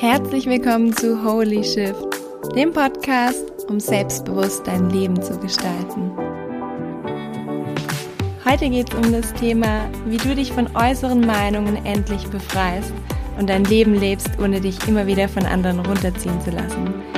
Herzlich willkommen zu Holy Shift, dem Podcast, um selbstbewusst dein Leben zu gestalten. Heute geht es um das Thema, wie du dich von äußeren Meinungen endlich befreist und dein Leben lebst, ohne dich immer wieder von anderen runterziehen zu lassen.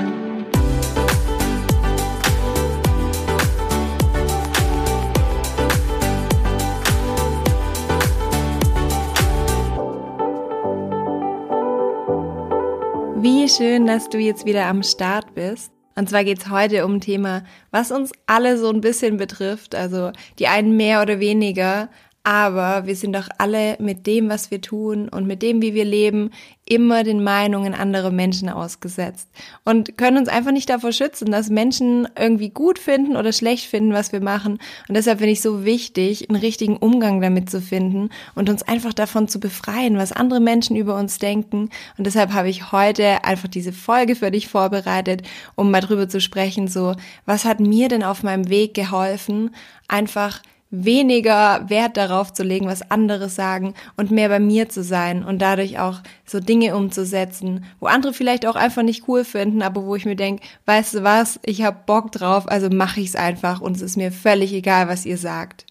Schön, dass du jetzt wieder am Start bist. Und zwar geht's heute um ein Thema, was uns alle so ein bisschen betrifft. Also die einen mehr oder weniger, aber wir sind doch alle mit dem, was wir tun und mit dem, wie wir leben, immer den Meinungen anderer Menschen ausgesetzt und können uns einfach nicht davor schützen, dass Menschen irgendwie gut finden oder schlecht finden, was wir machen. Und deshalb finde ich so wichtig, einen richtigen Umgang damit zu finden und uns einfach davon zu befreien, was andere Menschen über uns denken. Und deshalb habe ich heute einfach diese Folge für dich vorbereitet, um mal drüber zu sprechen, so, was hat mir denn auf meinem Weg geholfen, einfach weniger Wert darauf zu legen, was andere sagen und mehr bei mir zu sein und dadurch auch so Dinge umzusetzen, wo andere vielleicht auch einfach nicht cool finden, aber wo ich mir denke, weißt du was, ich habe Bock drauf, also mache ich es einfach und es ist mir völlig egal, was ihr sagt.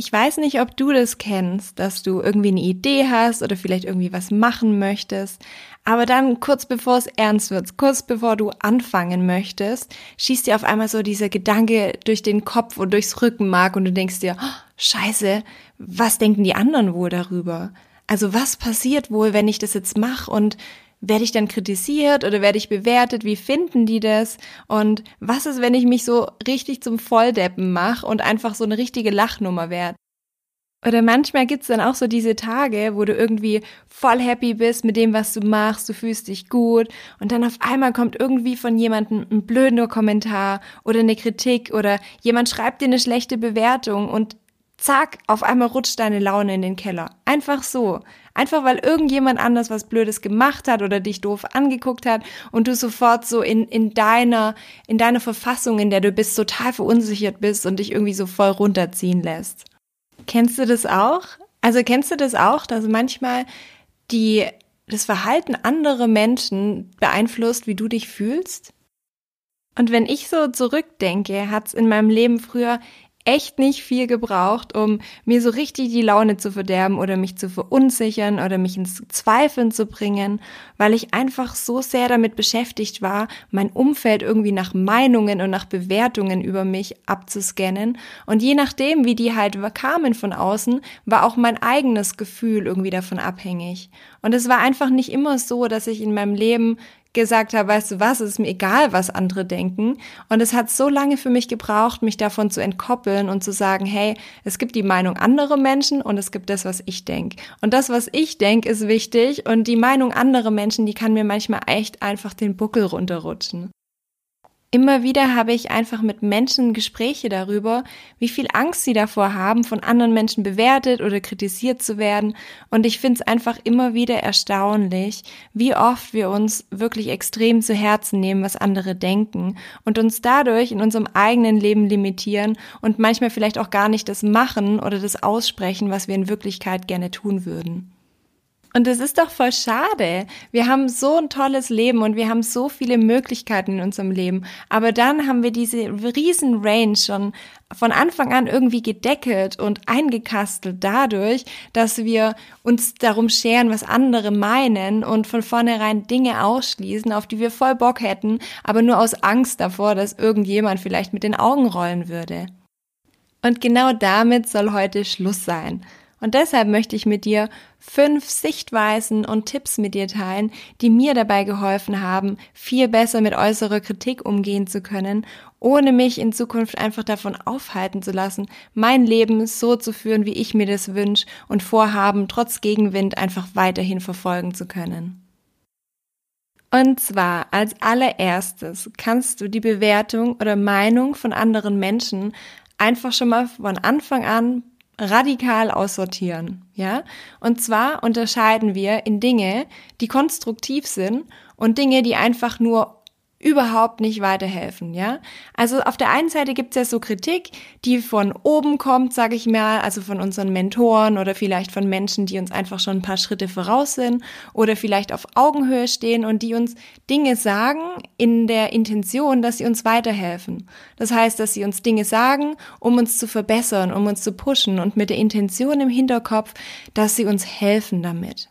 Ich weiß nicht, ob du das kennst, dass du irgendwie eine Idee hast oder vielleicht irgendwie was machen möchtest, aber dann kurz bevor es ernst wird, kurz bevor du anfangen möchtest, schießt dir auf einmal so dieser Gedanke durch den Kopf und durchs Rückenmark und du denkst dir, oh, scheiße, was denken die anderen wohl darüber? Also was passiert wohl, wenn ich das jetzt mache und werde ich dann kritisiert oder werde ich bewertet? Wie finden die das? Und was ist, wenn ich mich so richtig zum Volldeppen mache und einfach so eine richtige Lachnummer werde? Oder manchmal gibt's dann auch so diese Tage, wo du irgendwie voll happy bist mit dem, was du machst, du fühlst dich gut und dann auf einmal kommt irgendwie von jemandem ein blöder Kommentar oder eine Kritik oder jemand schreibt dir eine schlechte Bewertung und zack, auf einmal rutscht deine Laune in den Keller. Einfach so. Einfach weil irgendjemand anders was Blödes gemacht hat oder dich doof angeguckt hat und du sofort so in, in deiner, in deiner Verfassung, in der du bist, total verunsichert bist und dich irgendwie so voll runterziehen lässt. Kennst du das auch? Also kennst du das auch, dass manchmal die, das Verhalten anderer Menschen beeinflusst, wie du dich fühlst? Und wenn ich so zurückdenke, hat's in meinem Leben früher echt nicht viel gebraucht, um mir so richtig die Laune zu verderben oder mich zu verunsichern oder mich ins Zweifeln zu bringen, weil ich einfach so sehr damit beschäftigt war, mein Umfeld irgendwie nach Meinungen und nach Bewertungen über mich abzuscannen. Und je nachdem, wie die halt kamen von außen, war auch mein eigenes Gefühl irgendwie davon abhängig. Und es war einfach nicht immer so, dass ich in meinem Leben gesagt habe, weißt du was, es ist mir egal, was andere denken. Und es hat so lange für mich gebraucht, mich davon zu entkoppeln und zu sagen, hey, es gibt die Meinung anderer Menschen und es gibt das, was ich denke. Und das, was ich denke, ist wichtig und die Meinung anderer Menschen, die kann mir manchmal echt einfach den Buckel runterrutschen. Immer wieder habe ich einfach mit Menschen Gespräche darüber, wie viel Angst sie davor haben, von anderen Menschen bewertet oder kritisiert zu werden. Und ich finde es einfach immer wieder erstaunlich, wie oft wir uns wirklich extrem zu Herzen nehmen, was andere denken und uns dadurch in unserem eigenen Leben limitieren und manchmal vielleicht auch gar nicht das machen oder das aussprechen, was wir in Wirklichkeit gerne tun würden. Und es ist doch voll schade. Wir haben so ein tolles Leben und wir haben so viele Möglichkeiten in unserem Leben. Aber dann haben wir diese riesen Range schon von Anfang an irgendwie gedeckelt und eingekastelt dadurch, dass wir uns darum scheren, was andere meinen und von vornherein Dinge ausschließen, auf die wir voll Bock hätten, aber nur aus Angst davor, dass irgendjemand vielleicht mit den Augen rollen würde. Und genau damit soll heute Schluss sein. Und deshalb möchte ich mit dir fünf Sichtweisen und Tipps mit dir teilen, die mir dabei geholfen haben, viel besser mit äußerer Kritik umgehen zu können, ohne mich in Zukunft einfach davon aufhalten zu lassen, mein Leben so zu führen, wie ich mir das wünsche und vorhaben, trotz Gegenwind einfach weiterhin verfolgen zu können. Und zwar als allererstes kannst du die Bewertung oder Meinung von anderen Menschen einfach schon mal von Anfang an radikal aussortieren, ja? Und zwar unterscheiden wir in Dinge, die konstruktiv sind und Dinge, die einfach nur überhaupt nicht weiterhelfen, ja? Also auf der einen Seite gibt es ja so Kritik, die von oben kommt, sage ich mal, also von unseren Mentoren oder vielleicht von Menschen, die uns einfach schon ein paar Schritte voraus sind oder vielleicht auf Augenhöhe stehen und die uns Dinge sagen in der Intention, dass sie uns weiterhelfen. Das heißt, dass sie uns Dinge sagen, um uns zu verbessern, um uns zu pushen und mit der Intention im Hinterkopf, dass sie uns helfen damit.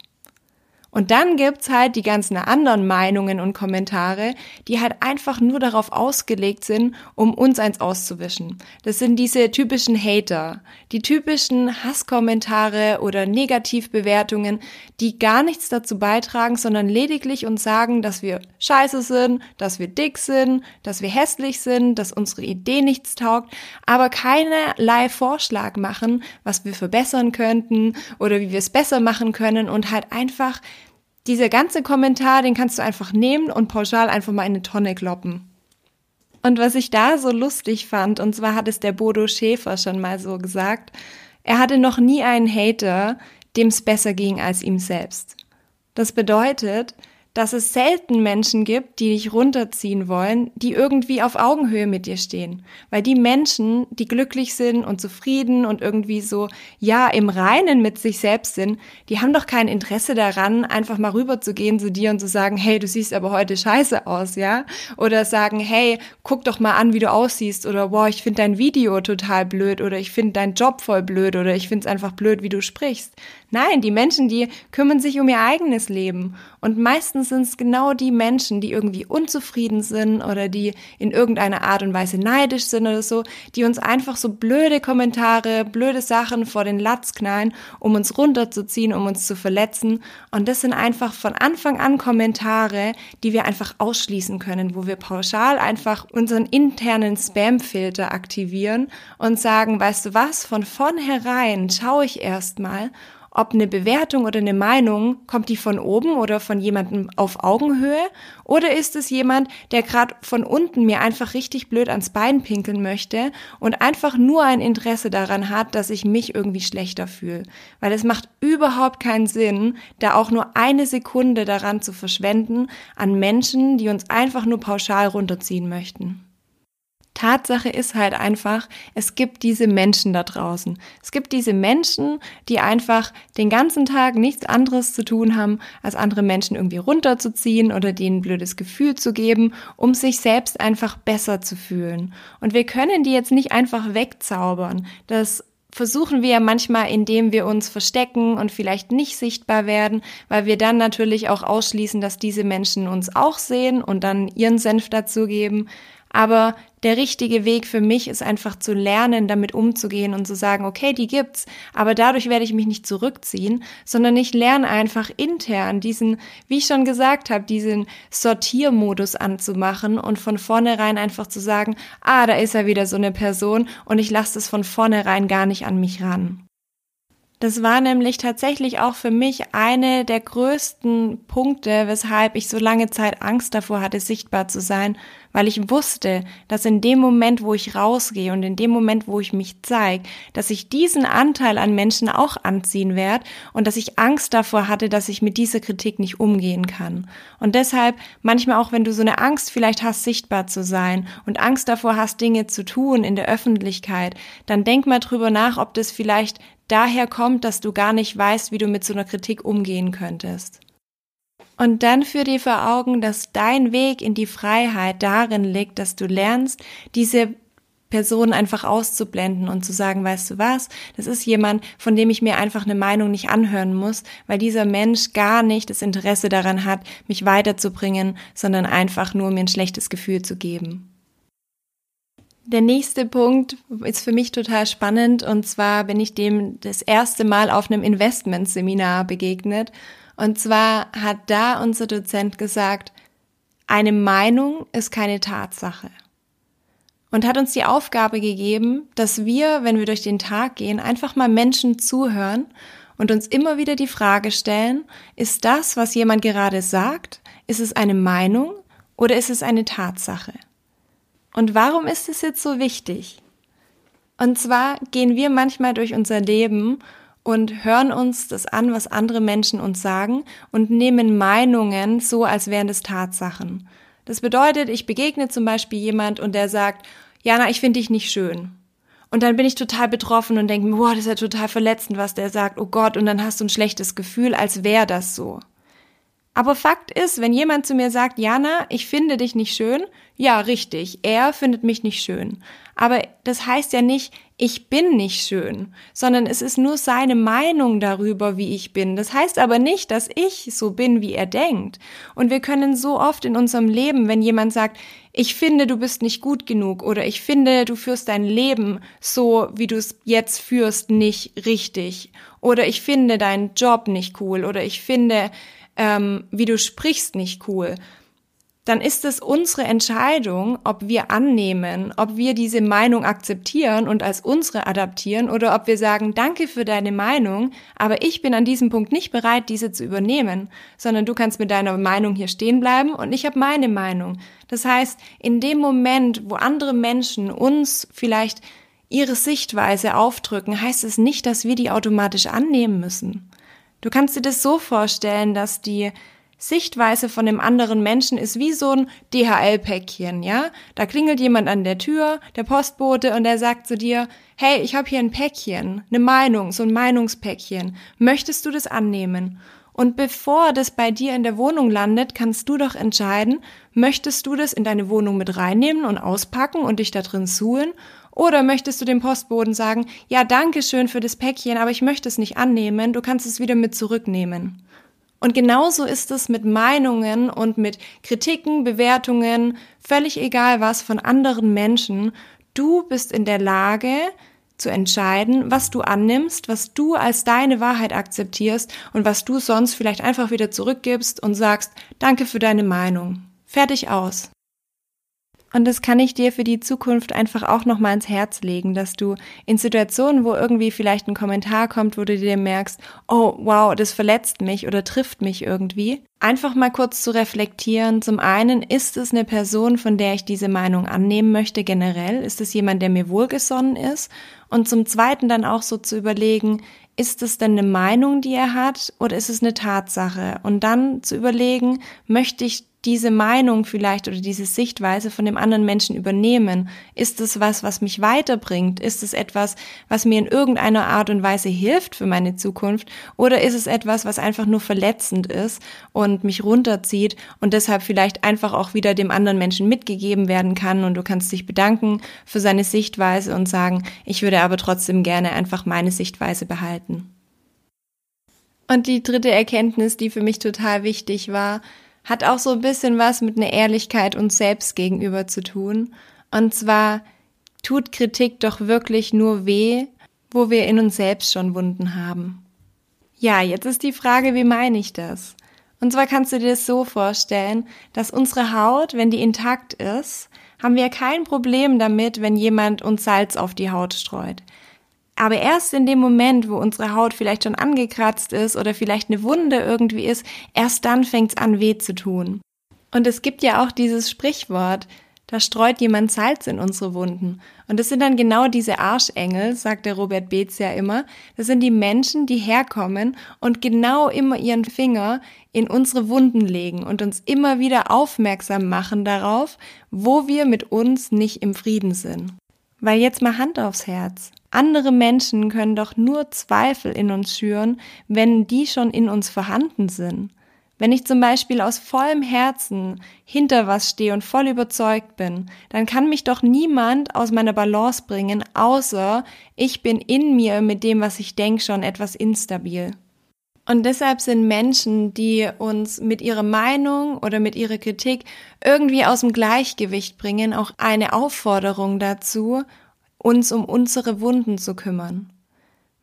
Und dann gibt's halt die ganzen anderen Meinungen und Kommentare, die halt einfach nur darauf ausgelegt sind, um uns eins auszuwischen. Das sind diese typischen Hater, die typischen Hasskommentare oder Negativbewertungen, die gar nichts dazu beitragen, sondern lediglich uns sagen, dass wir scheiße sind, dass wir dick sind, dass wir hässlich sind, dass unsere Idee nichts taugt, aber keinerlei Vorschlag machen, was wir verbessern könnten oder wie wir es besser machen können und halt einfach dieser ganze Kommentar, den kannst du einfach nehmen und pauschal einfach mal in eine Tonne kloppen. Und was ich da so lustig fand, und zwar hat es der Bodo Schäfer schon mal so gesagt, er hatte noch nie einen Hater, dem es besser ging als ihm selbst. Das bedeutet, dass es selten Menschen gibt, die dich runterziehen wollen, die irgendwie auf Augenhöhe mit dir stehen. Weil die Menschen, die glücklich sind und zufrieden und irgendwie so, ja, im Reinen mit sich selbst sind, die haben doch kein Interesse daran, einfach mal rüberzugehen zu dir und zu sagen, hey, du siehst aber heute scheiße aus, ja? Oder sagen, hey, guck doch mal an, wie du aussiehst. Oder, boah, ich finde dein Video total blöd. Oder ich finde deinen Job voll blöd. Oder ich finde es einfach blöd, wie du sprichst. Nein, die Menschen, die kümmern sich um ihr eigenes Leben. Und meistens sind es genau die Menschen, die irgendwie unzufrieden sind oder die in irgendeiner Art und Weise neidisch sind oder so, die uns einfach so blöde Kommentare, blöde Sachen vor den Latz knallen, um uns runterzuziehen, um uns zu verletzen. Und das sind einfach von Anfang an Kommentare, die wir einfach ausschließen können, wo wir pauschal einfach unseren internen Spamfilter aktivieren und sagen, weißt du was, von vornherein schaue ich erstmal, ob eine Bewertung oder eine Meinung, kommt die von oben oder von jemandem auf Augenhöhe? Oder ist es jemand, der gerade von unten mir einfach richtig blöd ans Bein pinkeln möchte und einfach nur ein Interesse daran hat, dass ich mich irgendwie schlechter fühle? Weil es macht überhaupt keinen Sinn, da auch nur eine Sekunde daran zu verschwenden an Menschen, die uns einfach nur pauschal runterziehen möchten. Tatsache ist halt einfach, es gibt diese Menschen da draußen. Es gibt diese Menschen, die einfach den ganzen Tag nichts anderes zu tun haben, als andere Menschen irgendwie runterzuziehen oder denen ein blödes Gefühl zu geben, um sich selbst einfach besser zu fühlen. Und wir können die jetzt nicht einfach wegzaubern. Das versuchen wir ja manchmal, indem wir uns verstecken und vielleicht nicht sichtbar werden, weil wir dann natürlich auch ausschließen, dass diese Menschen uns auch sehen und dann ihren Senf dazugeben. Aber der richtige Weg für mich ist einfach zu lernen, damit umzugehen und zu sagen, okay, die gibt's, aber dadurch werde ich mich nicht zurückziehen, sondern ich lerne einfach intern diesen, wie ich schon gesagt habe, diesen Sortiermodus anzumachen und von vornherein einfach zu sagen, ah, da ist ja wieder so eine Person und ich lasse es von vornherein gar nicht an mich ran. Das war nämlich tatsächlich auch für mich eine der größten Punkte, weshalb ich so lange Zeit Angst davor hatte, sichtbar zu sein, weil ich wusste, dass in dem Moment, wo ich rausgehe und in dem Moment, wo ich mich zeige, dass ich diesen Anteil an Menschen auch anziehen werde und dass ich Angst davor hatte, dass ich mit dieser Kritik nicht umgehen kann. Und deshalb manchmal auch, wenn du so eine Angst vielleicht hast, sichtbar zu sein und Angst davor hast, Dinge zu tun in der Öffentlichkeit, dann denk mal drüber nach, ob das vielleicht daher kommt, dass du gar nicht weißt, wie du mit so einer Kritik umgehen könntest. Und dann führ dir vor Augen, dass dein Weg in die Freiheit darin liegt, dass du lernst, diese Person einfach auszublenden und zu sagen, weißt du was, das ist jemand, von dem ich mir einfach eine Meinung nicht anhören muss, weil dieser Mensch gar nicht das Interesse daran hat, mich weiterzubringen, sondern einfach nur mir ein schlechtes Gefühl zu geben. Der nächste Punkt ist für mich total spannend. Und zwar bin ich dem das erste Mal auf einem Investmentseminar begegnet. Und zwar hat da unser Dozent gesagt, eine Meinung ist keine Tatsache. Und hat uns die Aufgabe gegeben, dass wir, wenn wir durch den Tag gehen, einfach mal Menschen zuhören und uns immer wieder die Frage stellen, ist das, was jemand gerade sagt, ist es eine Meinung oder ist es eine Tatsache? Und warum ist es jetzt so wichtig? Und zwar gehen wir manchmal durch unser Leben und hören uns das an, was andere Menschen uns sagen und nehmen Meinungen so, als wären es Tatsachen. Das bedeutet, ich begegne zum Beispiel jemand und der sagt, Jana, ich finde dich nicht schön. Und dann bin ich total betroffen und denke, boah, das ist ja total verletzend, was der sagt. Oh Gott, und dann hast du ein schlechtes Gefühl, als wäre das so. Aber Fakt ist, wenn jemand zu mir sagt, Jana, ich finde dich nicht schön, ja, richtig, er findet mich nicht schön. Aber das heißt ja nicht, ich bin nicht schön, sondern es ist nur seine Meinung darüber, wie ich bin. Das heißt aber nicht, dass ich so bin, wie er denkt. Und wir können so oft in unserem Leben, wenn jemand sagt, ich finde, du bist nicht gut genug oder ich finde, du führst dein Leben so, wie du es jetzt führst, nicht richtig oder ich finde deinen Job nicht cool oder ich finde, ähm, wie du sprichst, nicht cool dann ist es unsere Entscheidung, ob wir annehmen, ob wir diese Meinung akzeptieren und als unsere adaptieren oder ob wir sagen, danke für deine Meinung, aber ich bin an diesem Punkt nicht bereit, diese zu übernehmen, sondern du kannst mit deiner Meinung hier stehen bleiben und ich habe meine Meinung. Das heißt, in dem Moment, wo andere Menschen uns vielleicht ihre Sichtweise aufdrücken, heißt es nicht, dass wir die automatisch annehmen müssen. Du kannst dir das so vorstellen, dass die Sichtweise von dem anderen Menschen ist wie so ein DHL-Päckchen, ja? Da klingelt jemand an der Tür, der Postbote, und der sagt zu dir, hey, ich habe hier ein Päckchen, eine Meinung, so ein Meinungspäckchen. Möchtest du das annehmen? Und bevor das bei dir in der Wohnung landet, kannst du doch entscheiden, möchtest du das in deine Wohnung mit reinnehmen und auspacken und dich da drin suhlen? Oder möchtest du dem Postboten sagen, ja, danke schön für das Päckchen, aber ich möchte es nicht annehmen, du kannst es wieder mit zurücknehmen. Und genauso ist es mit Meinungen und mit Kritiken, Bewertungen, völlig egal was von anderen Menschen. Du bist in der Lage zu entscheiden, was du annimmst, was du als deine Wahrheit akzeptierst und was du sonst vielleicht einfach wieder zurückgibst und sagst, danke für deine Meinung. Fertig aus. Und das kann ich dir für die Zukunft einfach auch nochmal ins Herz legen, dass du in Situationen, wo irgendwie vielleicht ein Kommentar kommt, wo du dir merkst, oh wow, das verletzt mich oder trifft mich irgendwie, einfach mal kurz zu reflektieren. Zum einen, ist es eine Person, von der ich diese Meinung annehmen möchte generell? Ist es jemand, der mir wohlgesonnen ist? Und zum zweiten dann auch so zu überlegen, ist es denn eine Meinung, die er hat, oder ist es eine Tatsache? Und dann zu überlegen, möchte ich diese Meinung vielleicht oder diese Sichtweise von dem anderen Menschen übernehmen? Ist es was, was mich weiterbringt? Ist es etwas, was mir in irgendeiner Art und Weise hilft für meine Zukunft? Oder ist es etwas, was einfach nur verletzend ist und mich runterzieht und deshalb vielleicht einfach auch wieder dem anderen Menschen mitgegeben werden kann und du kannst dich bedanken für seine Sichtweise und sagen, ich würde aber trotzdem gerne einfach meine Sichtweise behalten. Und die dritte Erkenntnis, die für mich total wichtig war, hat auch so ein bisschen was mit einer Ehrlichkeit uns selbst gegenüber zu tun. Und zwar tut Kritik doch wirklich nur weh, wo wir in uns selbst schon Wunden haben. Ja, jetzt ist die Frage, wie meine ich das? Und zwar kannst du dir das so vorstellen, dass unsere Haut, wenn die intakt ist, haben wir kein Problem damit, wenn jemand uns Salz auf die Haut streut. Aber erst in dem Moment, wo unsere Haut vielleicht schon angekratzt ist oder vielleicht eine Wunde irgendwie ist, erst dann fängt es an weh zu tun. Und es gibt ja auch dieses Sprichwort, da streut jemand Salz in unsere Wunden. Und das sind dann genau diese Arschengel, sagt der Robert Beetz ja immer. Das sind die Menschen, die herkommen und genau immer ihren Finger in unsere Wunden legen und uns immer wieder aufmerksam machen darauf, wo wir mit uns nicht im Frieden sind. Weil jetzt mal Hand aufs Herz. Andere Menschen können doch nur Zweifel in uns schüren, wenn die schon in uns vorhanden sind. Wenn ich zum Beispiel aus vollem Herzen hinter was stehe und voll überzeugt bin, dann kann mich doch niemand aus meiner Balance bringen, außer ich bin in mir mit dem, was ich denke, schon etwas instabil. Und deshalb sind Menschen, die uns mit ihrer Meinung oder mit ihrer Kritik irgendwie aus dem Gleichgewicht bringen, auch eine Aufforderung dazu, uns um unsere Wunden zu kümmern.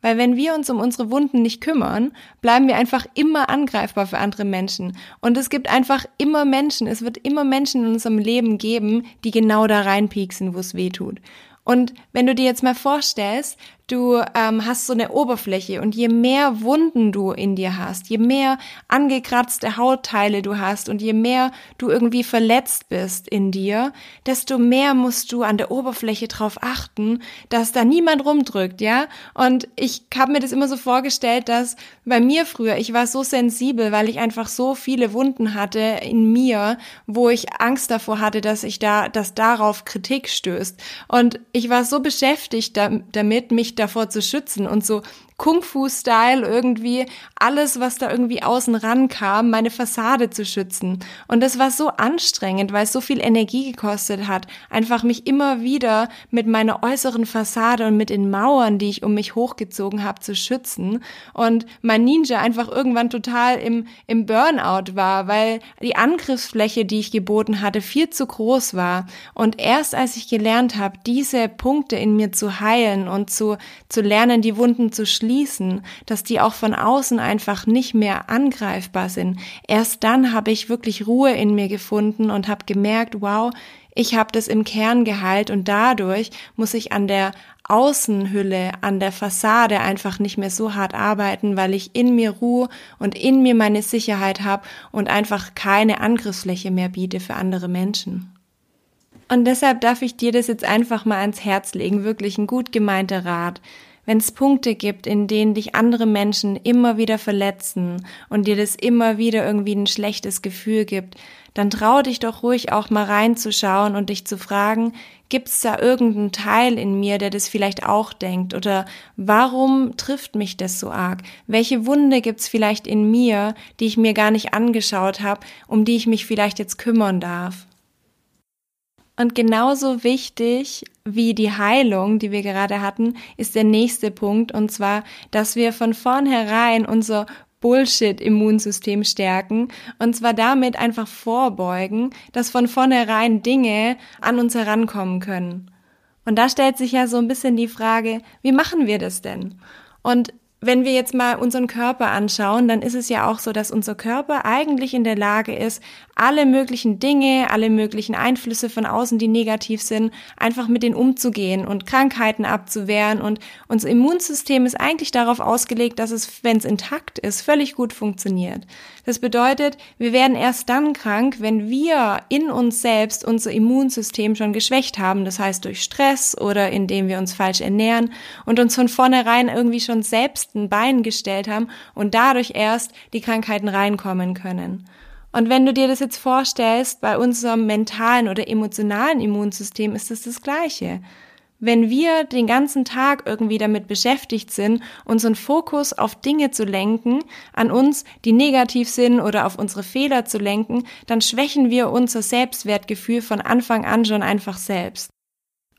Weil wenn wir uns um unsere Wunden nicht kümmern, bleiben wir einfach immer angreifbar für andere Menschen. Und es gibt einfach immer Menschen, es wird immer Menschen in unserem Leben geben, die genau da reinpieksen, wo es weh tut. Und wenn du dir jetzt mal vorstellst, du ähm, hast so eine Oberfläche und je mehr Wunden du in dir hast, je mehr angekratzte Hautteile du hast und je mehr du irgendwie verletzt bist in dir, desto mehr musst du an der Oberfläche drauf achten, dass da niemand rumdrückt, ja? Und ich habe mir das immer so vorgestellt, dass bei mir früher, ich war so sensibel, weil ich einfach so viele Wunden hatte in mir, wo ich Angst davor hatte, dass ich da, dass darauf Kritik stößt. Und ich war so beschäftigt damit, mich davor zu schützen und so Kung-Fu-Style irgendwie alles, was da irgendwie außen ran kam, meine Fassade zu schützen. Und das war so anstrengend, weil es so viel Energie gekostet hat, einfach mich immer wieder mit meiner äußeren Fassade und mit den Mauern, die ich um mich hochgezogen habe, zu schützen. Und mein Ninja einfach irgendwann total im, im Burnout war, weil die Angriffsfläche, die ich geboten hatte, viel zu groß war. Und erst als ich gelernt habe, diese Punkte in mir zu heilen und zu, zu lernen, die Wunden zu schließen, schließen, dass die auch von außen einfach nicht mehr angreifbar sind. Erst dann habe ich wirklich Ruhe in mir gefunden und habe gemerkt, wow, ich habe das im Kern geheilt und dadurch muss ich an der Außenhülle, an der Fassade einfach nicht mehr so hart arbeiten, weil ich in mir Ruhe und in mir meine Sicherheit habe und einfach keine Angriffsfläche mehr biete für andere Menschen. Und deshalb darf ich dir das jetzt einfach mal ans Herz legen, wirklich ein gut gemeinter Rat wenn es Punkte gibt, in denen dich andere Menschen immer wieder verletzen und dir das immer wieder irgendwie ein schlechtes Gefühl gibt, dann trau dich doch ruhig auch mal reinzuschauen und dich zu fragen, gibt's da irgendeinen Teil in mir, der das vielleicht auch denkt? Oder warum trifft mich das so arg? Welche Wunde gibt's vielleicht in mir, die ich mir gar nicht angeschaut habe, um die ich mich vielleicht jetzt kümmern darf? Und genauso wichtig wie die Heilung, die wir gerade hatten, ist der nächste Punkt, und zwar, dass wir von vornherein unser Bullshit-Immunsystem stärken und zwar damit einfach vorbeugen, dass von vornherein Dinge an uns herankommen können. Und da stellt sich ja so ein bisschen die Frage, wie machen wir das denn? Und wenn wir jetzt mal unseren Körper anschauen, dann ist es ja auch so, dass unser Körper eigentlich in der Lage ist, alle möglichen Dinge, alle möglichen Einflüsse von außen, die negativ sind, einfach mit denen umzugehen und Krankheiten abzuwehren. Und unser Immunsystem ist eigentlich darauf ausgelegt, dass es, wenn es intakt ist, völlig gut funktioniert. Das bedeutet, wir werden erst dann krank, wenn wir in uns selbst unser Immunsystem schon geschwächt haben. Das heißt durch Stress oder indem wir uns falsch ernähren und uns von vornherein irgendwie schon selbst festen Beinen gestellt haben und dadurch erst die Krankheiten reinkommen können. Und wenn du dir das jetzt vorstellst, bei unserem mentalen oder emotionalen Immunsystem ist es das Gleiche. Wenn wir den ganzen Tag irgendwie damit beschäftigt sind, unseren Fokus auf Dinge zu lenken, an uns, die negativ sind oder auf unsere Fehler zu lenken, dann schwächen wir unser Selbstwertgefühl von Anfang an schon einfach selbst.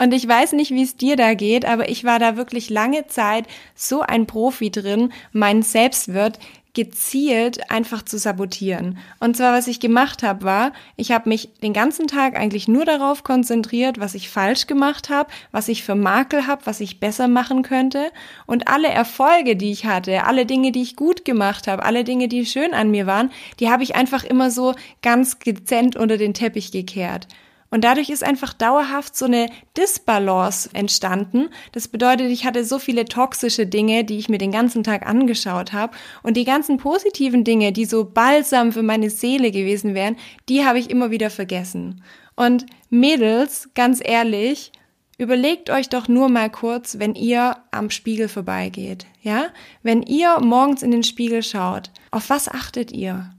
Und ich weiß nicht, wie es dir da geht, aber ich war da wirklich lange Zeit so ein Profi drin, meinen Selbstwert gezielt einfach zu sabotieren. Und zwar, was ich gemacht habe, war, ich habe mich den ganzen Tag eigentlich nur darauf konzentriert, was ich falsch gemacht habe, was ich für Makel habe, was ich besser machen könnte. Und alle Erfolge, die ich hatte, alle Dinge, die ich gut gemacht habe, alle Dinge, die schön an mir waren, die habe ich einfach immer so ganz dezent unter den Teppich gekehrt. Und dadurch ist einfach dauerhaft so eine Disbalance entstanden. Das bedeutet, ich hatte so viele toxische Dinge, die ich mir den ganzen Tag angeschaut habe. Und die ganzen positiven Dinge, die so balsam für meine Seele gewesen wären, die habe ich immer wieder vergessen. Und Mädels, ganz ehrlich, Überlegt euch doch nur mal kurz, wenn ihr am Spiegel vorbeigeht, ja? Wenn ihr morgens in den Spiegel schaut, auf was achtet ihr?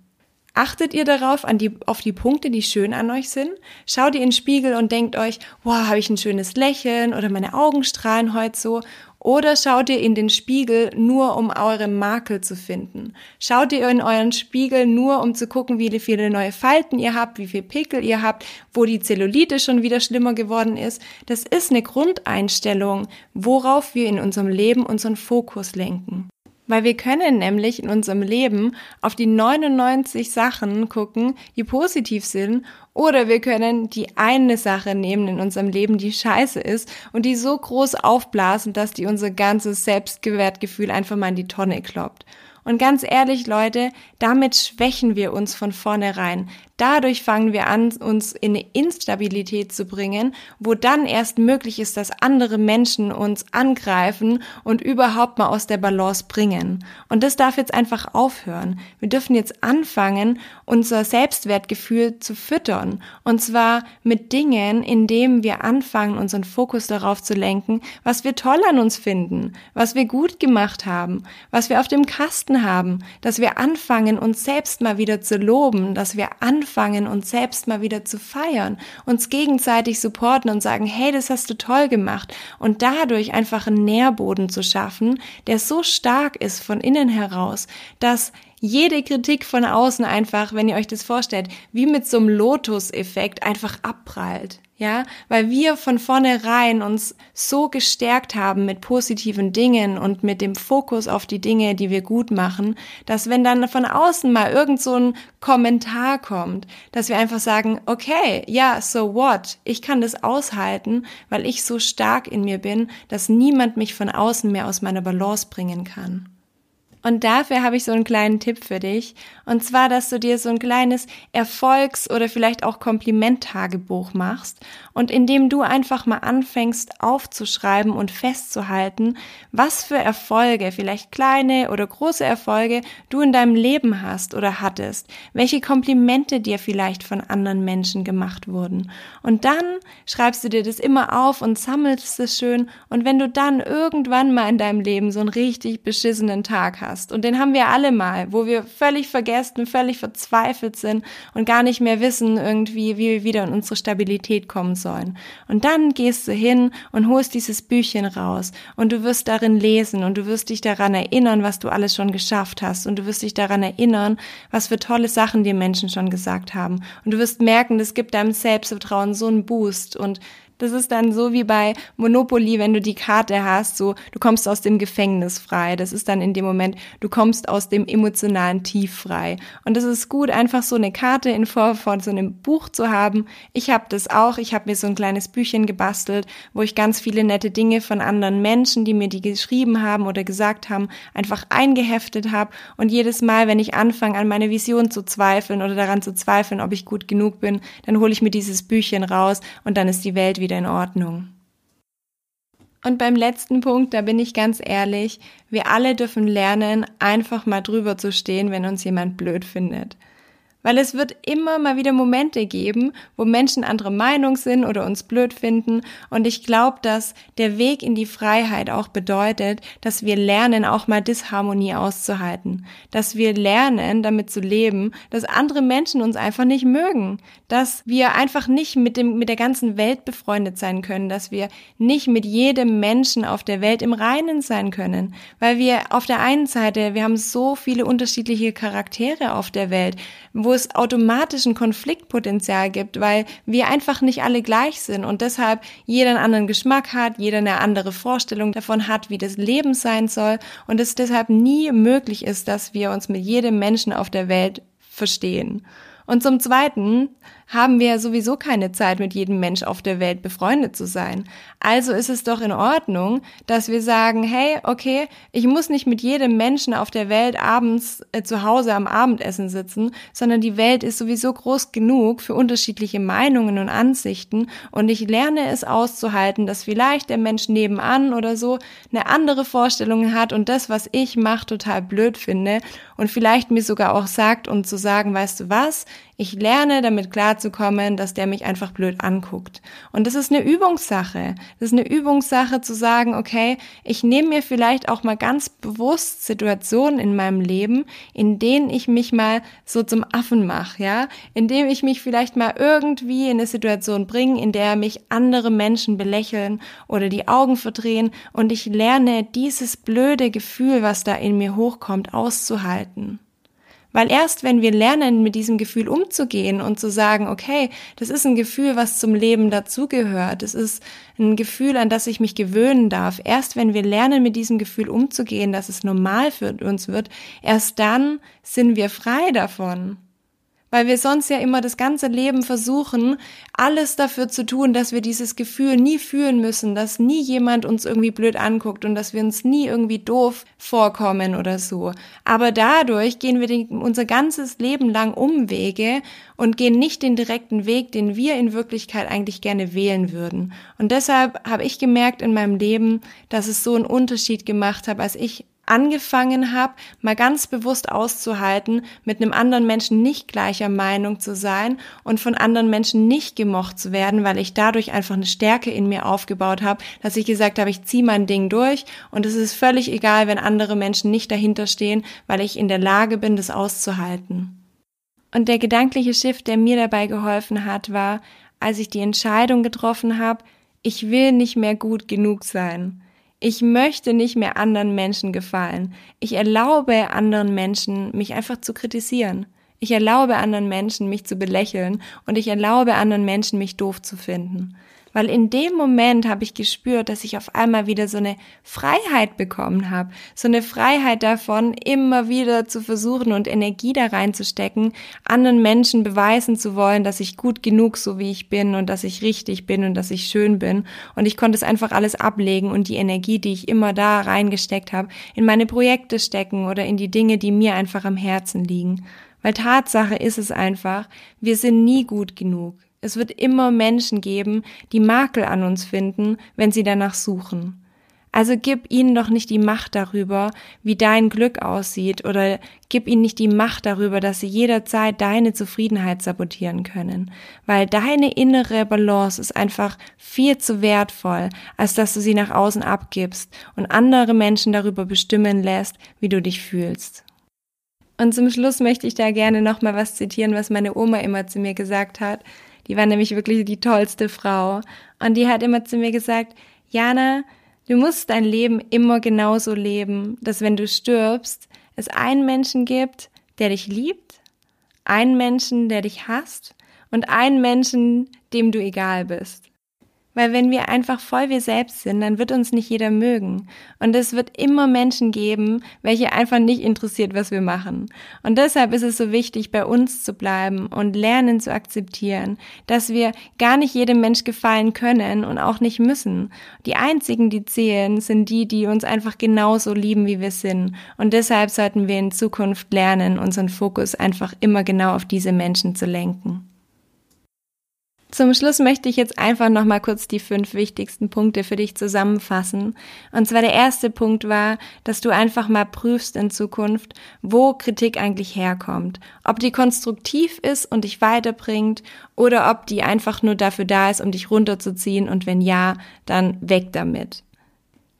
Achtet ihr darauf, an die, auf die Punkte, die schön an euch sind? Schaut ihr in den Spiegel und denkt euch, wow, habe ich ein schönes Lächeln oder meine Augen strahlen heute so? Oder schaut ihr in den Spiegel nur, um eure Makel zu finden? Schaut ihr in euren Spiegel nur, um zu gucken, wie viele neue Falten ihr habt, wie viel Pickel ihr habt, wo die Zellulite schon wieder schlimmer geworden ist? Das ist eine Grundeinstellung, worauf wir in unserem Leben unseren Fokus lenken. Weil wir können nämlich in unserem Leben auf die 99 Sachen gucken, die positiv sind, oder wir können die eine Sache nehmen in unserem Leben, die scheiße ist und die so groß aufblasen, dass die unser ganzes Selbstgewertgefühl einfach mal in die Tonne kloppt. Und ganz ehrlich, Leute, damit schwächen wir uns von vornherein. Dadurch fangen wir an, uns in eine Instabilität zu bringen, wo dann erst möglich ist, dass andere Menschen uns angreifen und überhaupt mal aus der Balance bringen. Und das darf jetzt einfach aufhören. Wir dürfen jetzt anfangen, unser Selbstwertgefühl zu füttern. Und zwar mit Dingen, indem wir anfangen, unseren Fokus darauf zu lenken, was wir toll an uns finden, was wir gut gemacht haben, was wir auf dem Kasten haben, dass wir anfangen, uns selbst mal wieder zu loben, dass wir anfangen, uns selbst mal wieder zu feiern, uns gegenseitig supporten und sagen, hey, das hast du toll gemacht. Und dadurch einfach einen Nährboden zu schaffen, der so stark ist von innen heraus, dass jede Kritik von außen einfach, wenn ihr euch das vorstellt, wie mit so einem Lotus-Effekt einfach abprallt ja, weil wir von vornherein uns so gestärkt haben mit positiven Dingen und mit dem Fokus auf die Dinge, die wir gut machen, dass wenn dann von außen mal irgend so ein Kommentar kommt, dass wir einfach sagen, okay, ja, so what? Ich kann das aushalten, weil ich so stark in mir bin, dass niemand mich von außen mehr aus meiner Balance bringen kann. Und dafür habe ich so einen kleinen Tipp für dich. Und zwar, dass du dir so ein kleines Erfolgs- oder vielleicht auch Komplimenttagebuch machst und indem du einfach mal anfängst aufzuschreiben und festzuhalten, was für Erfolge, vielleicht kleine oder große Erfolge du in deinem Leben hast oder hattest, welche Komplimente dir vielleicht von anderen Menschen gemacht wurden. Und dann schreibst du dir das immer auf und sammelst es schön und wenn du dann irgendwann mal in deinem Leben so einen richtig beschissenen Tag hast, und den haben wir alle mal, wo wir völlig vergessen, völlig verzweifelt sind und gar nicht mehr wissen irgendwie, wie wir wieder in unsere Stabilität kommen sollen sollen. Und dann gehst du hin und holst dieses Büchchen raus und du wirst darin lesen und du wirst dich daran erinnern, was du alles schon geschafft hast und du wirst dich daran erinnern, was für tolle Sachen dir Menschen schon gesagt haben. Und du wirst merken, das gibt deinem Selbstvertrauen so einen Boost und das ist dann so wie bei Monopoly, wenn du die Karte hast, so du kommst aus dem Gefängnis frei. Das ist dann in dem Moment, du kommst aus dem emotionalen Tief frei. Und es ist gut, einfach so eine Karte in Form von so einem Buch zu haben. Ich habe das auch. Ich habe mir so ein kleines Büchchen gebastelt, wo ich ganz viele nette Dinge von anderen Menschen, die mir die geschrieben haben oder gesagt haben, einfach eingeheftet habe. Und jedes Mal, wenn ich anfange, an meine Vision zu zweifeln oder daran zu zweifeln, ob ich gut genug bin, dann hole ich mir dieses Büchchen raus und dann ist die Welt wieder wieder in Ordnung. Und beim letzten Punkt, da bin ich ganz ehrlich, wir alle dürfen lernen, einfach mal drüber zu stehen, wenn uns jemand blöd findet. Weil es wird immer mal wieder Momente geben, wo Menschen anderer Meinung sind oder uns blöd finden. Und ich glaube, dass der Weg in die Freiheit auch bedeutet, dass wir lernen, auch mal Disharmonie auszuhalten. Dass wir lernen, damit zu leben, dass andere Menschen uns einfach nicht mögen. Dass wir einfach nicht mit dem, mit der ganzen Welt befreundet sein können. Dass wir nicht mit jedem Menschen auf der Welt im Reinen sein können. Weil wir auf der einen Seite, wir haben so viele unterschiedliche Charaktere auf der Welt, wo wo es automatisch ein Konfliktpotenzial gibt, weil wir einfach nicht alle gleich sind und deshalb jeder einen anderen Geschmack hat, jeder eine andere Vorstellung davon hat, wie das Leben sein soll und es deshalb nie möglich ist, dass wir uns mit jedem Menschen auf der Welt verstehen. Und zum Zweiten haben wir sowieso keine Zeit, mit jedem Mensch auf der Welt befreundet zu sein. Also ist es doch in Ordnung, dass wir sagen, hey, okay, ich muss nicht mit jedem Menschen auf der Welt abends äh, zu Hause am Abendessen sitzen, sondern die Welt ist sowieso groß genug für unterschiedliche Meinungen und Ansichten und ich lerne es auszuhalten, dass vielleicht der Mensch nebenan oder so eine andere Vorstellung hat und das, was ich mache, total blöd finde und vielleicht mir sogar auch sagt und zu sagen, weißt du was, ich lerne damit klarzukommen, dass der mich einfach blöd anguckt. Und das ist eine Übungssache. Das ist eine Übungssache zu sagen, okay, ich nehme mir vielleicht auch mal ganz bewusst Situationen in meinem Leben, in denen ich mich mal so zum Affen mache, ja, indem ich mich vielleicht mal irgendwie in eine Situation bringe, in der mich andere Menschen belächeln oder die Augen verdrehen und ich lerne dieses blöde Gefühl, was da in mir hochkommt, auszuhalten. Weil erst wenn wir lernen, mit diesem Gefühl umzugehen und zu sagen, okay, das ist ein Gefühl, was zum Leben dazugehört, das ist ein Gefühl, an das ich mich gewöhnen darf, erst wenn wir lernen, mit diesem Gefühl umzugehen, dass es normal für uns wird, erst dann sind wir frei davon. Weil wir sonst ja immer das ganze Leben versuchen, alles dafür zu tun, dass wir dieses Gefühl nie fühlen müssen, dass nie jemand uns irgendwie blöd anguckt und dass wir uns nie irgendwie doof vorkommen oder so. Aber dadurch gehen wir den, unser ganzes Leben lang Umwege und gehen nicht den direkten Weg, den wir in Wirklichkeit eigentlich gerne wählen würden. Und deshalb habe ich gemerkt in meinem Leben, dass es so einen Unterschied gemacht hat, als ich angefangen habe, mal ganz bewusst auszuhalten, mit einem anderen Menschen nicht gleicher Meinung zu sein und von anderen Menschen nicht gemocht zu werden, weil ich dadurch einfach eine Stärke in mir aufgebaut habe, dass ich gesagt habe, ich ziehe mein Ding durch und es ist völlig egal, wenn andere Menschen nicht dahinter stehen, weil ich in der Lage bin, das auszuhalten. Und der gedankliche Shift, der mir dabei geholfen hat, war, als ich die Entscheidung getroffen habe, ich will nicht mehr gut genug sein. Ich möchte nicht mehr anderen Menschen gefallen. Ich erlaube anderen Menschen, mich einfach zu kritisieren. Ich erlaube anderen Menschen, mich zu belächeln und ich erlaube anderen Menschen, mich doof zu finden. Weil in dem Moment habe ich gespürt, dass ich auf einmal wieder so eine Freiheit bekommen habe. So eine Freiheit davon, immer wieder zu versuchen und Energie da reinzustecken, anderen Menschen beweisen zu wollen, dass ich gut genug so wie ich bin und dass ich richtig bin und dass ich schön bin. Und ich konnte es einfach alles ablegen und die Energie, die ich immer da reingesteckt habe, in meine Projekte stecken oder in die Dinge, die mir einfach am Herzen liegen. Weil Tatsache ist es einfach, wir sind nie gut genug. Es wird immer Menschen geben, die Makel an uns finden, wenn sie danach suchen. Also gib ihnen doch nicht die Macht darüber, wie dein Glück aussieht, oder gib ihnen nicht die Macht darüber, dass sie jederzeit deine Zufriedenheit sabotieren können, weil deine innere Balance ist einfach viel zu wertvoll, als dass du sie nach außen abgibst und andere Menschen darüber bestimmen lässt, wie du dich fühlst. Und zum Schluss möchte ich da gerne nochmal was zitieren, was meine Oma immer zu mir gesagt hat. Die war nämlich wirklich die tollste Frau. Und die hat immer zu mir gesagt, Jana, du musst dein Leben immer genauso leben, dass wenn du stirbst, es einen Menschen gibt, der dich liebt, einen Menschen, der dich hasst und einen Menschen, dem du egal bist. Weil wenn wir einfach voll wir selbst sind, dann wird uns nicht jeder mögen. Und es wird immer Menschen geben, welche einfach nicht interessiert, was wir machen. Und deshalb ist es so wichtig, bei uns zu bleiben und lernen zu akzeptieren, dass wir gar nicht jedem Mensch gefallen können und auch nicht müssen. Die einzigen, die zählen, sind die, die uns einfach genauso lieben, wie wir sind. Und deshalb sollten wir in Zukunft lernen, unseren Fokus einfach immer genau auf diese Menschen zu lenken. Zum Schluss möchte ich jetzt einfach noch mal kurz die fünf wichtigsten Punkte für dich zusammenfassen. Und zwar der erste Punkt war, dass du einfach mal prüfst in Zukunft, wo Kritik eigentlich herkommt. Ob die konstruktiv ist und dich weiterbringt oder ob die einfach nur dafür da ist, um dich runterzuziehen und wenn ja, dann weg damit.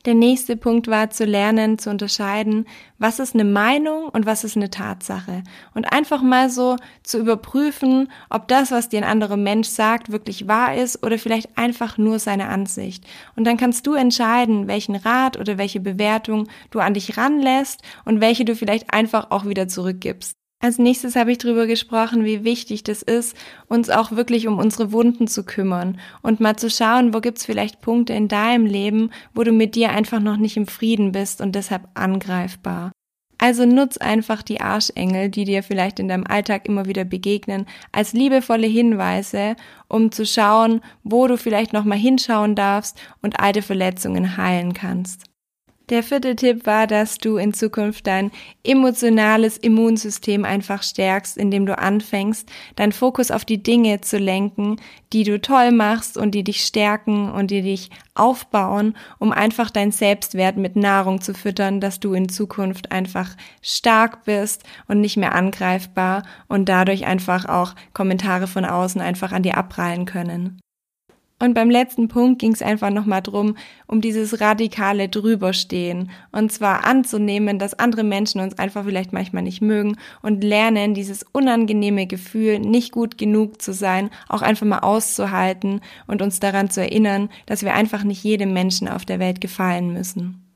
Der nächste Punkt war zu lernen, zu unterscheiden, was ist eine Meinung und was ist eine Tatsache. Und einfach mal so zu überprüfen, ob das, was dir ein anderer Mensch sagt, wirklich wahr ist oder vielleicht einfach nur seine Ansicht. Und dann kannst du entscheiden, welchen Rat oder welche Bewertung du an dich ranlässt und welche du vielleicht einfach auch wieder zurückgibst. Als nächstes habe ich darüber gesprochen, wie wichtig das ist, uns auch wirklich um unsere Wunden zu kümmern und mal zu schauen, wo gibt's vielleicht Punkte in deinem Leben, wo du mit dir einfach noch nicht im Frieden bist und deshalb angreifbar. Also nutz einfach die Arschengel, die dir vielleicht in deinem Alltag immer wieder begegnen, als liebevolle Hinweise, um zu schauen, wo du vielleicht nochmal hinschauen darfst und alte Verletzungen heilen kannst. Der vierte Tipp war, dass du in Zukunft dein emotionales Immunsystem einfach stärkst, indem du anfängst, deinen Fokus auf die Dinge zu lenken, die du toll machst und die dich stärken und die dich aufbauen, um einfach dein Selbstwert mit Nahrung zu füttern, dass du in Zukunft einfach stark bist und nicht mehr angreifbar und dadurch einfach auch Kommentare von außen einfach an dir abprallen können. Und beim letzten Punkt ging es einfach nochmal drum, um dieses radikale Drüberstehen. Und zwar anzunehmen, dass andere Menschen uns einfach vielleicht manchmal nicht mögen und lernen, dieses unangenehme Gefühl, nicht gut genug zu sein, auch einfach mal auszuhalten und uns daran zu erinnern, dass wir einfach nicht jedem Menschen auf der Welt gefallen müssen.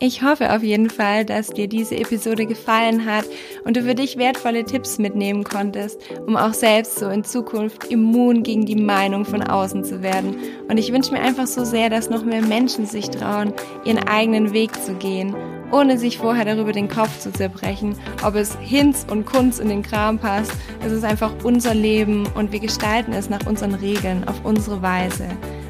Ich hoffe auf jeden Fall, dass dir diese Episode gefallen hat und du für dich wertvolle Tipps mitnehmen konntest, um auch selbst so in Zukunft immun gegen die Meinung von außen zu werden. Und ich wünsche mir einfach so sehr, dass noch mehr Menschen sich trauen, ihren eigenen Weg zu gehen ohne sich vorher darüber den Kopf zu zerbrechen, ob es Hinz und Kunz in den Kram passt. Es ist einfach unser Leben und wir gestalten es nach unseren Regeln, auf unsere Weise.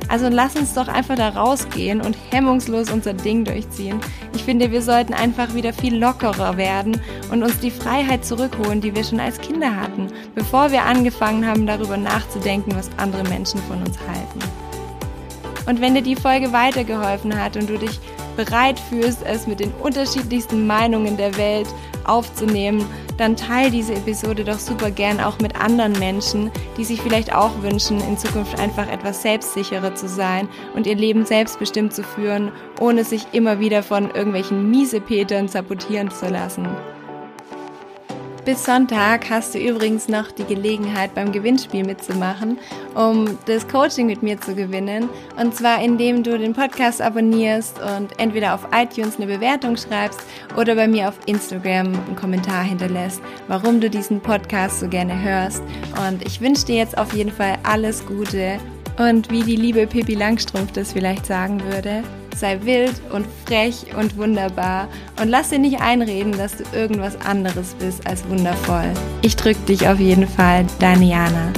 Also lass uns doch einfach da rausgehen und hemmungslos unser Ding durchziehen. Ich finde, wir sollten einfach wieder viel lockerer werden und uns die Freiheit zurückholen, die wir schon als Kinder hatten, bevor wir angefangen haben, darüber nachzudenken, was andere Menschen von uns halten. Und wenn dir die Folge weitergeholfen hat und du dich bereit fühlst, es mit den unterschiedlichsten Meinungen der Welt aufzunehmen, dann teile diese Episode doch super gern auch mit anderen Menschen, die sich vielleicht auch wünschen, in Zukunft einfach etwas selbstsicherer zu sein und ihr Leben selbstbestimmt zu führen, ohne sich immer wieder von irgendwelchen Miesepetern sabotieren zu lassen. Bis Sonntag hast du übrigens noch die Gelegenheit, beim Gewinnspiel mitzumachen, um das Coaching mit mir zu gewinnen. Und zwar, indem du den Podcast abonnierst und entweder auf iTunes eine Bewertung schreibst oder bei mir auf Instagram einen Kommentar hinterlässt, warum du diesen Podcast so gerne hörst. Und ich wünsche dir jetzt auf jeden Fall alles Gute. Und wie die liebe Pippi Langstrumpf das vielleicht sagen würde, sei wild und frech und wunderbar und lass dir nicht einreden, dass du irgendwas anderes bist als wundervoll. Ich drück dich auf jeden Fall, deine Jana.